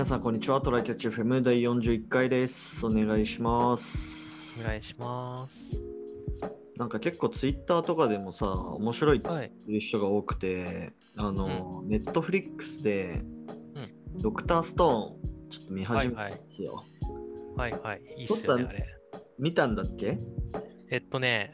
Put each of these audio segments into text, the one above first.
皆さん、こんにちは。トライキャッチ FM 第41回です。お願いします。お願いします。なんか結構ツイッターとかでもさ、面白いってはい。言う人が多くて、あの、ネットフリックスで、ドクターストーン、ちょっと見始めたんですよ。はいはい。いいっすよね、あれ。見たんだっけ？えっとね、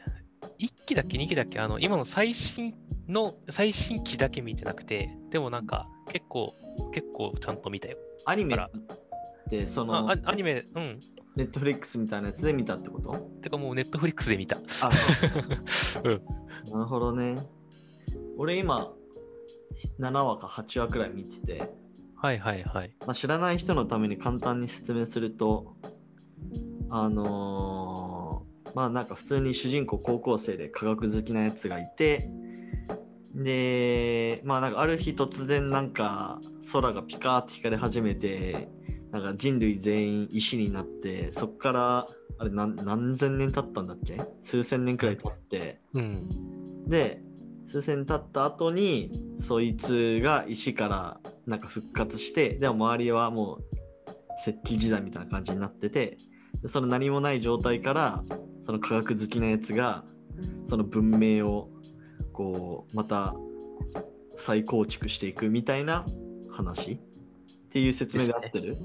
1期だっけ、2期だっけ、あの、今の最新の、最新期だけ見てなくて、でもなんか、結構、結構ちゃんと見たよ。アニメ？って、そのアニメ、うん。ネットフリックスみたいなやつで見たってこと？てかもうネットフリックスで見た。あ、うん。なるほどね。俺今、7話か8話くらい見てて、はいはいはい。まあ、知らない人のために簡単に説明すると、あのーまあなんか普通に主人公高校生で科学好きなやつがいて、で、まあなんかある日突然なんか空がピカーって光り始めて、なんか人類全員石になって、そこからあれ何何千年経ったんだっけ？数千年くらい経って、うん。で数千経った後にそいつが石からなんか復活してでも周りはもう石器時代みたいな感じになっててでその何もない状態からその科学好きなやつがその文明をこうまた再構築していくみたいな話？っていう説明で合ってる？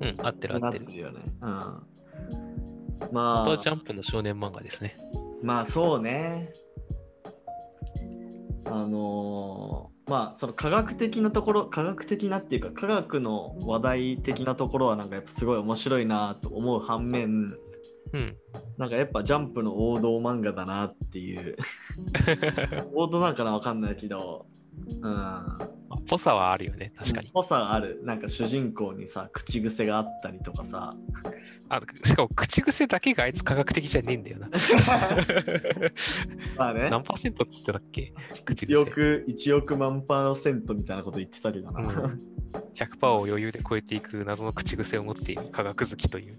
うん、合ってる合ってる。よね。うん、あまあジャンプの少年漫画ですね。まあそうね。あのーまあその科学的なところ科学的なっていうか科学の話題的なところはなんかやっぱすごい面白いなと思う反面うん。なんかやっぱジャンプの王道漫画だなっていう。王道なんかなわかんないけど。うんぽさはあるよね、確かに。ぽさがある。なんか主人公にさ口癖があったりとかさ。あしかも口癖だけがあいつ科学的じゃねえんだよな。まあね。何パーセントって言ってたっけ？口癖。1億1億万パーセントみたいなこと言ってたけどな、うん。100%を余裕で超えていく謎の口癖を持っている。科学好きという。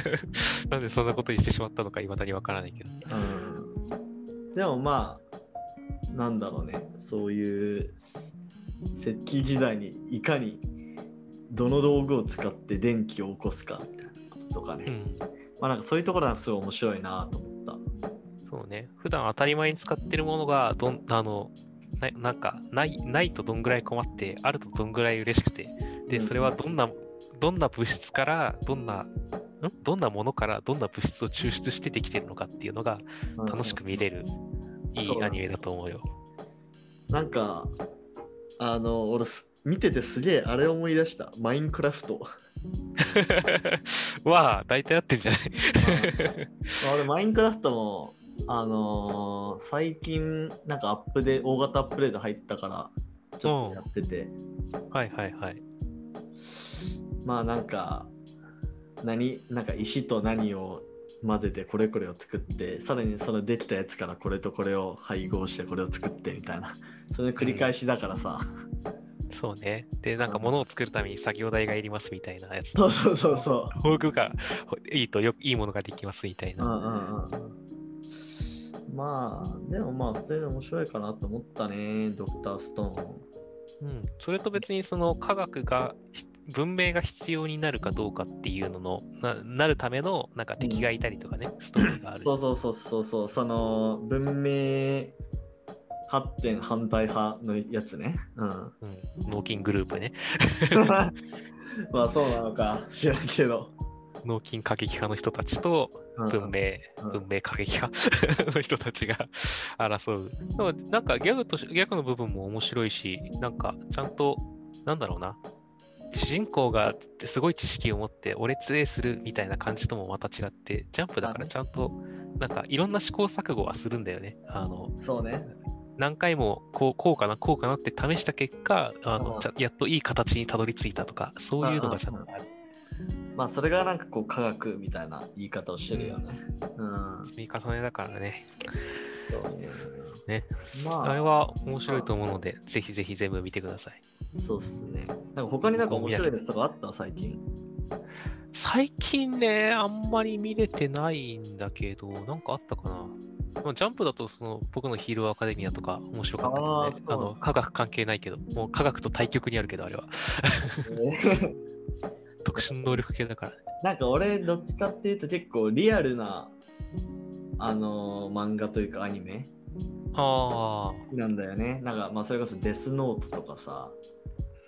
なんでそんなことにしてしまったのか、いまだにわからないけど。うん。でもまあなんだろうね。そういう石器時代にいかにどの道具を使って電気を起こすかみたいなこととかね、うん。まあなんかそういうところがすごい面白いなと思った。そうね。普段当たり前に使ってるものが、どん、あの、ななんか、ない、ないとどんぐらい困って、あるとどんぐらい嬉しくて、で、それはどんな、どんな物質から、どんな、ん？どんなものからどんな物質を抽出してできてるのかっていうのが楽しく見れる、いいアニメだと思うよ。なんかあの俺す見ててすげえあれ思い出した。マインクラフト。わあ、大体合ってんじゃない？まあ俺マインクラフトもあのー最近なんかアップで大型アップデート入ったからちょっとやってて、はいはいはい。まあなんか何なんか石と何を混ぜてこれこれを作ってさらにそのできたやつからこれとこれを配合してこれを作ってみたいなそれの繰り返しだからさ、そうね。で、なんか物を作るために作業台がいりますみたいなやつ。そうそうそうそ道具がいいとよいいものができますみたいううんうな。んうんまあでもまあ普通に面白いかなと思ったねドクターストーンうん。それと別にその科学が、ひ文明が必要になるかどうかっていうのの、ななるためのなんか敵がいたりとかね、ストーリーがある。そうそうそうそうそうその文明発展反対派のやつねうんうん。脳筋グループね。まあそうなのか知らんけど脳筋過激派の人たちとうん文明、うん文明過激派 の人たちが争う。でもなんかギャグとしギャグの部分も面白いし、なんかちゃんと、なんだろうな。主人公がすごい知識を持って俺強えするみたいな感じともまた違って、ジャンプだからちゃんと、なんかいろんな試行錯誤はするんだよね。あの、そうね何回もこうこうかな、こうかなって試した結果、あうんのちゃやっといい形にたどり着いたとか、そういうのがちゃんとある。まあそれがなんかこう科学みたいな言い方をしてるよねうん積み重ねだからね。ねまああれは面白いと思うので、ぜひぜひ全部見てください。そうっすねなんか他になんか面白いやつとかあった？最近最近ね、あんまり見れてないんだけど、なんかあったかな。まあジャンプだとその僕のヒーローアカデミアとか面白かったけどねあの科学関係ないけど、もう科学と対極にあるけど、あれは。特殊能力系だからね。なんか俺、どっちかっていうと結構リアルな、あのー漫画というかアニメあなんだよね。なんか、まあ、それこそデスノートとかさ。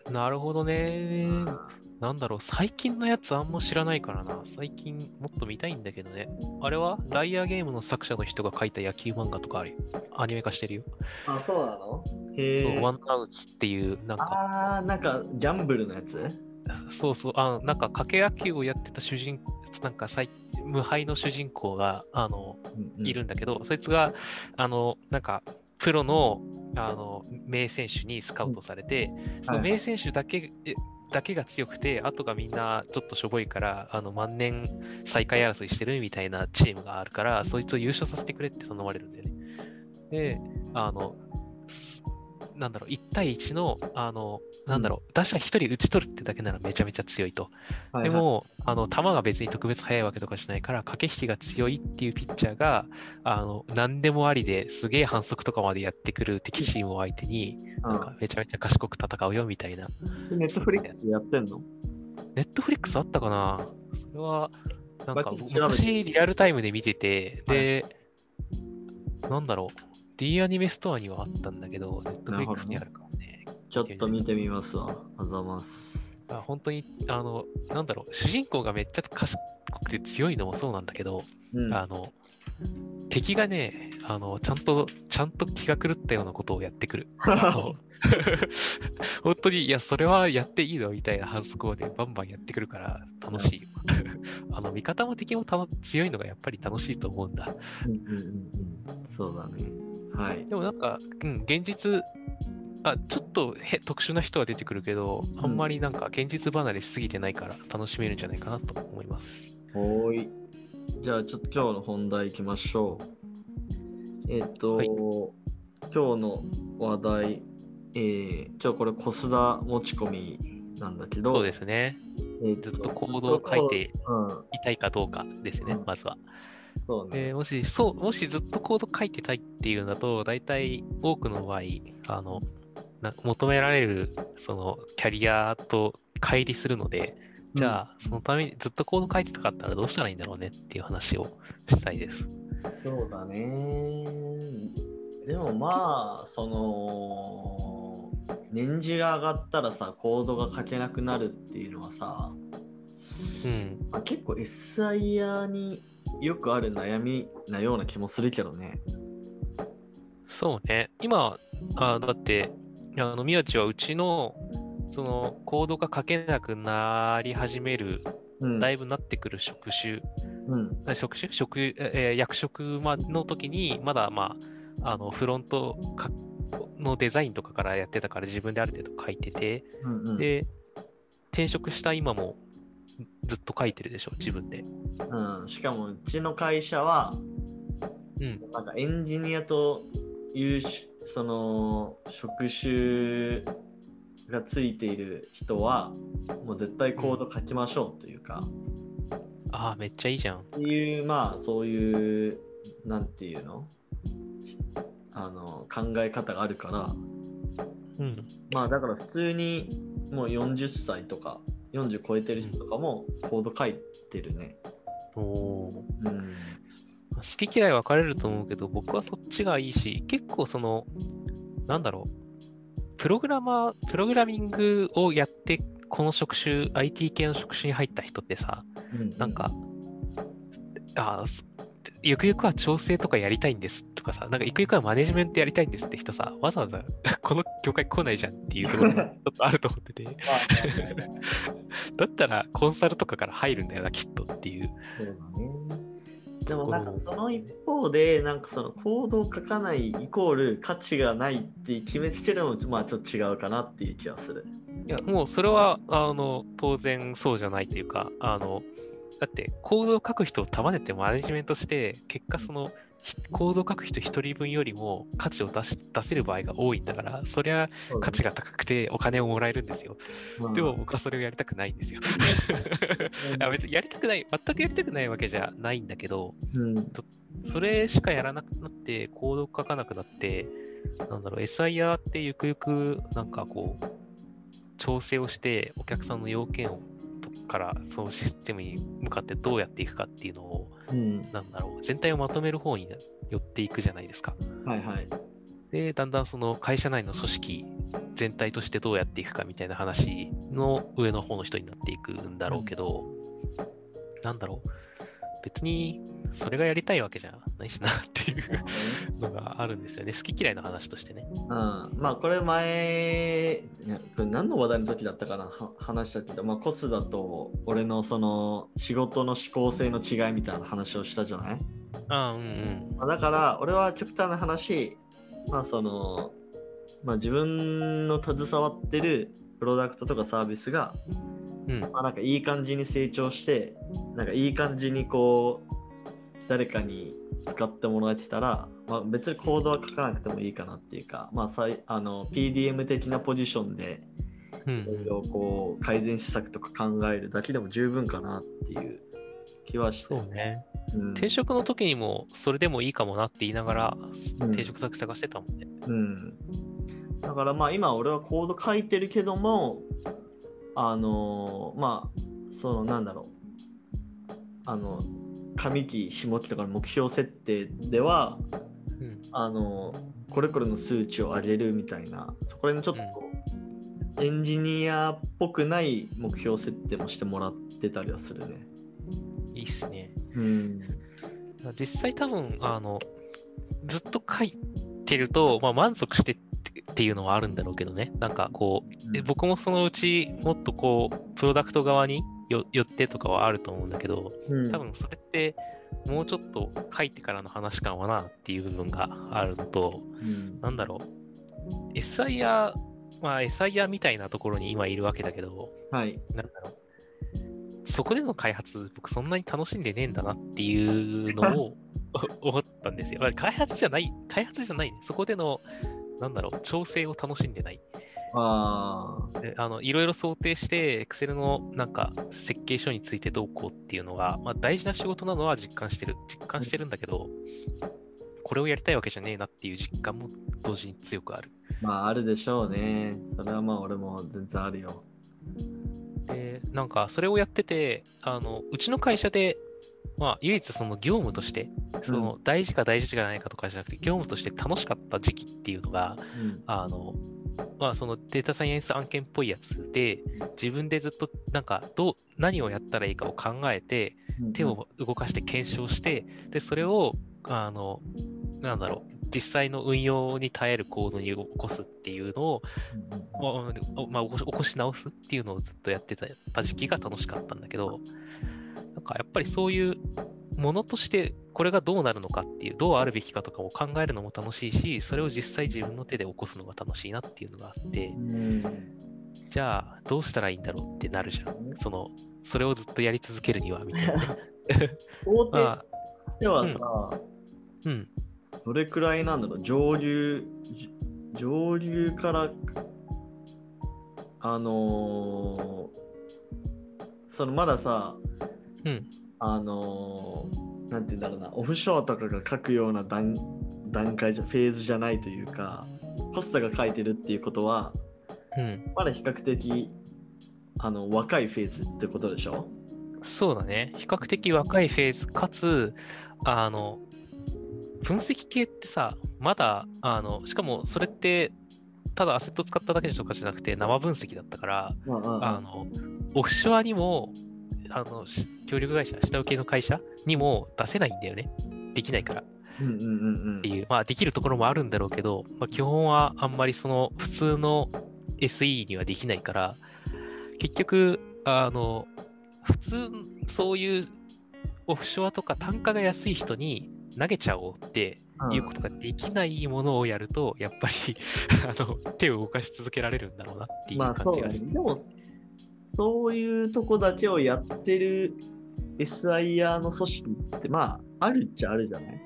あ、なるほどね。あなんだろう、最近のやつあんま知らないからな。最近もっと見たいんだけどね。あれは？ライアーゲームの作者の人が書いた野球漫画とかあるよ。アニメ化してるよ。あ、そうなの？へえ。ワンアウツっていう、なんか、ああ、なんかギャンブルのやつ？そうそう、あなんか、掛け野球をやってた主人、なんか最、無敗の主人公が、あの、いるんだけど、そいつが、あの、なんか、プロの、あの、名選手にスカウトされて、そのはい名選手だけ、えだけが強くて、あとがみんなちょっとしょぼいから、あの、万年最下位争いしてるみたいなチームがあるから、そいつを優勝させてくれって頼まれるんだよね。で、あの、すなんだろう、1対1の、あの、なんだろう、打者1人打ち取るってだけならめちゃめちゃ強いと。はいはい。で、も、あの、球が別に特別速いわけとかじゃないから、駆け引きが強いっていうピッチャーが、あの、何でもありですげえ反則とかまでやってくる敵チームを相手に、なんかめちゃめちゃ賢く戦うよみたいな。ネットフリックスでやってんの？ネットフリックスあったかな？それは、なんか昔リアルタイムで見てて、で、なんだろう、D アニメストアにはあったんだけど、ネットフリックスにあるからね。ちょっと見てみますわ。あざます。あ本当に、あの、なんだろう、主人公がめっちゃ賢くて強いのもそうなんだけど、うん。あの、敵がね、あの、ちゃんと、ちゃんと気が狂ったようなことをやってくる。本当に、いや、それはやっていいのみたいな反則をね、バンバンやってくるから楽しいよ。あの、味方も敵も強いのがやっぱり楽しいと思うんだ。うんうんうんうん。そうだね。はい。でもなんか、うん、現実、あ、ちょっとへ特殊な人は出てくるけど、あんまりなんか現実離れしすぎてないから楽しめるんじゃないかなと思います。ほーい。じゃあちょっと今日の本題いきましょう。えっ、と、はい今日の話題、えー、今日これコスダ持ち込みなんだけど、そうですね。えーずっとコードを書いてうん、いたいかどうかですねうん、まずは。そうね。でもし、そう、もしずっとコード書いてたいっていうのだと、大体多くの場合、あの、な求められる、その、キャリアと乖離するので、じゃあ、そのためにずっとコード書いてたかったらどうしたらいいんだろうねっていう話をしたいです。そうだね。でもまあ、その、年次が上がったらさ、コードが書けなくなるっていうのはさ、うん。まあ、結構 SIR によくある悩みなような気もするけどね。そうね。今、あだって、あの、宮地はうちの、その、コードが書けなくなり始める、うん。だいぶなってくる職種うん。あ職種？職、えー役職まの時に、まだまあ、あの、フロントかのデザインとかからやってたから自分である程度書いてて、うんうん。で、転職した今もずっと書いてるでしょ、自分で。うん、しかもうちの会社は、うん。なんかエンジニアというしその職種がついている人はもう絶対コード書きましょうというか、ああ、めっちゃいいじゃん。っていうまあそういうなんていうの？あの考え方があるからうん。まあだから普通にもう40歳とか40超えてる人とかもコード書いてるね。おおー。うん。好き嫌い分かれると思うけど、僕はそっちがいいし、結構その、なんだろう、プログラマー、プログラミングをやって、この職種、IT 系の職種に入った人ってさ、うんなんか、あゆくゆくは調整とかやりたいんですとかさ、なんかゆくゆくはマネジメントやりたいんですって人さ、わざわざ この業界来ないじゃんっていうところが ちょっとあると思ってて、まあ だったらコンサルとかから入るんだよな、きっとっていう。でもなんかその一方で、なんかそのコードを書かないイコール価値がないって決めつけるのもまあちょっと違うかなっていう気はする。いや、もうそれは、あの、当然そうじゃないというか、あの、だって、コードを書く人を束ねてマネジメントして、結果その、ひコードを書く人一人分よりも価値を出し出せる場合が多いんだから、そりゃ価値が高くてお金をもらえるんですよ。うんでも僕はそれをやりたくないんですよ。いや別にやりたくない、全くやりたくないわけじゃないんだけど、うん、それしかやらなくなって、コードを書かなくなって、なんだろう、SIR ってゆくゆく、なんかこう、調整をして、お客さんの要件をからそのシステムに向かってどうやっていくかっていうのを、うん。なんだろう、全体をまとめる方に寄っていくじゃないですか。はいはい。で、だんだんその会社内の組織全体としてどうやっていくかみたいな話の上の方の人になっていくんだろうけど、なんだろう、別にそれがやりたいわけじゃないしなっていうのがあるんですよね。好き嫌いの話としてね。うん、まあこれ前これ何の話題の時だったかな？は話したけど、まあ、コスだと俺のその仕事の思考性の違いみたいな話をしたじゃない、ああ、うんうん。まあ、だから俺は極端な話まあその、まあ、自分の携わってるプロダクトとかサービスが、うん。まあ、なんかいい感じに成長してなんかいい感じにこう誰かに使ってもらえてたら、まあ、別にコードは書かなくてもいいかなっていうか、まあ、さいあの PDM 的なポジションでうん。いろいろこう改善施策とか考えるだけでも十分かなっていう気はして。そうね。うん。転職の時にもそれでもいいかもなって言いながらうん。転職先探してたもんね。うん、だからまあ今俺はコード書いてるけどもあのまあそのなんだろうあの上期下期とかの目標設定ではうん。あのこれこれの数値を上げるみたいなそこら辺ちょっとエンジニアっぽくない目標設定もしてもらってたりはするね。いいっすね。うん実際多分、あの、ずっと書いてると、まあ、満足してっていうのはあるんだろうけどね。なんかこう、で僕もそのうちもっとこう、プロダクト側によ寄ってとかはあると思うんだけど、うん多分それって、もうちょっと書いてからの話感はなっていう部分があるのと、うんなんだろう、SIR、まあ SIR みたいなところに今いるわけだけど、はい。なんだろう。そこでの開発、僕そんなに楽しんでねえんだなっていうのを 思ったんですよ。まあ開発じゃない、開発じゃないね。そこでの、なんだろう、調整を楽しんでない。ああ。のいろいろ想定して、Excel のなんか設計書についてどうこうっていうのが、まあ、大事な仕事なのは実感してる。実感してるんだけど、これをやりたいわけじゃねえなっていう実感も同時に強くある。まああるでしょうね。それはまあ俺も全然あるよ。で、なんかそれをやってて、あのうちの会社で、まあ、唯一その業務として、その大事か大事じゃないかとかじゃなくて、業務として楽しかった時期っていうのが、うん。あの、まあ、そのデータサイエンス案件っぽいやつで、自分でずっとなんかどう、何をやったらいいかを考えて、手を動かして検証して、で、それを、あの、なんだろう、実際の運用に耐えるコードに起こすっていうのを、まあまあ、起こし直すっていうのをずっとやってた時期が楽しかったんだけど、かやっぱりそういうものとしてこれがどうなるのかっていう、どうあるべきかとかを考えるのも楽しいし、それを実際自分の手で起こすのが楽しいなっていうのがあってう、ん。じゃあどうしたらいいんだろうってなるじゃん。その、それをずっとやり続けるには、みたいなね。想定 まあ、ではさ、うん。どれくらいなんだろう、上流、上流から、あのーそのまださ、うん。あのーなんて言うんだろうな、オフショアとかが書くような段段階じゃ、フェーズじゃないというか、コスタが書いてるっていうことは、うん。まだ比較的あの若いフェーズってことでしょ？そうだね。比較的若いフェーズ、かつ、あの、分析系ってさ、まだ、あの、しかもそれって、ただアセット使っただけとかじゃなくて生分析だったから、あの、オフショアにも、あの、し協力会社、下請けの会社にも出せないんだよね。できないから。っていう、まあできるところもあるんだろうけど、まあ基本はあんまりその普通の SE にはできないから、結局、あの、普通、そういうオフショアとか単価が安い人に投げちゃおうってうん。いうことができないものをやると、やっぱり あの手を動かし続けられるんだろうなっていうまあそう感じがして。だね。でもそういうとこだけをやってる SIR の組織ってまああるっちゃあるじゃない？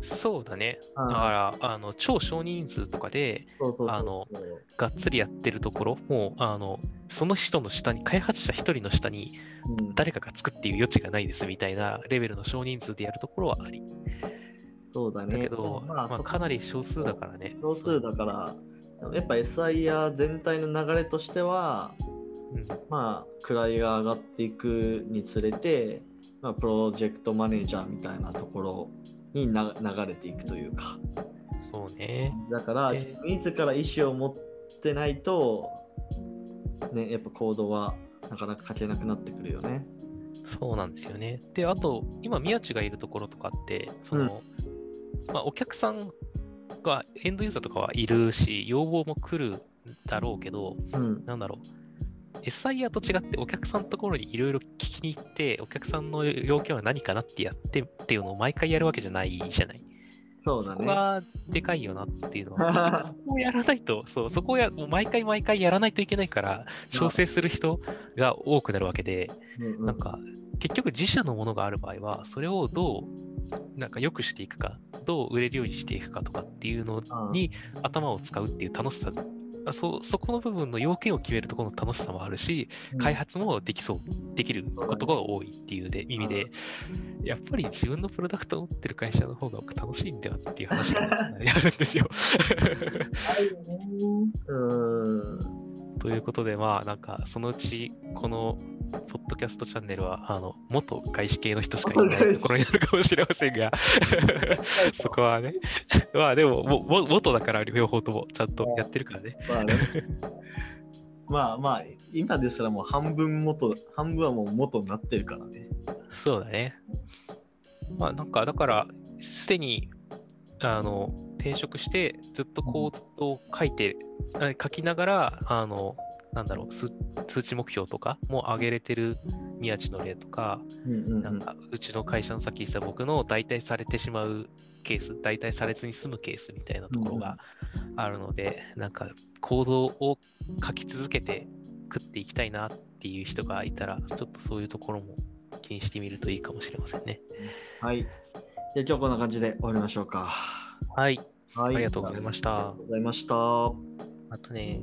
そうだね。あだから、あの超少人数とかであのがっつりやってるところ、もうあのその人の下に、開発者一人の下にうん誰かが作っていう余地がないですみたいなレベルの少人数でやるところはあり。そうだねだけど、まあ、まあ、そかなり少数だからね。少数だからやっぱ SIR 全体の流れとしてはうんまあ、位が上がっていくにつれて、まあ、プロジェクトマネージャーみたいなところにな流れていくというか。そうね。だから、で自ら意思を持ってないと、ね、やっぱコードはなかなか書けなくなってくるよね。そうなんですよね。で、あと、今、宮地がいるところとかって、その、まあ、お客さんが、エンドユーザーとかはいるし、要望も来るだろうけど、うん。なんだろう、SIR と違ってお客さんのところにいろいろ聞きに行って、お客さんの要件は何かなってやってっていうのを毎回やるわけじゃないじゃない。そうだね。そこがでかいよなっていうのは、そこをやらないと、そう、そこをやもう毎回毎回やらないといけないから、調整する人が多くなるわけで、うんうんなんか、結局自社のものがある場合は、それをどう、なんか良くしていくか、どう売れるようにしていくかとかっていうのに頭を使うっていう楽しさ、あそそこの部分の要件を決めるところの楽しさもあるし、開発もできそう、できることが多いっていうで意味で、やっぱり自分のプロダクトを持ってる会社の方が僕楽しいんだよっていう話があるんですよ。うん。ということで、まあ、なんか、そのうち、この、ポッドキャストチャンネルは、あの、元外資系の人しかいないところになるかもしれませんが、そこはね、まあでも、もも元だから両方ともちゃんとやってるからね。まあね。まあまあ、今ですらもう半分元、半分はもう元になってるからね。そうだね。まあなんか、だから、すでに、あの、転職して、ずっとコードを書いて、あ書きながら、あの、なんだろう、数通知目標とかも上げれてる宮地の例とか、うんうんうんなんか、うちの会社のさっき言った僕の代替されてしまうケース、代替されずに済むケースみたいなところがあるので、なんか、行動を書き続けて食っていきたいなっていう人がいたら、ちょっとそういうところも気にしてみるといいかもしれませんね。はい。じゃあ今日こんな感じで終わりましょうか。はい、はい。ありがとうございましたありがとうございました。またね。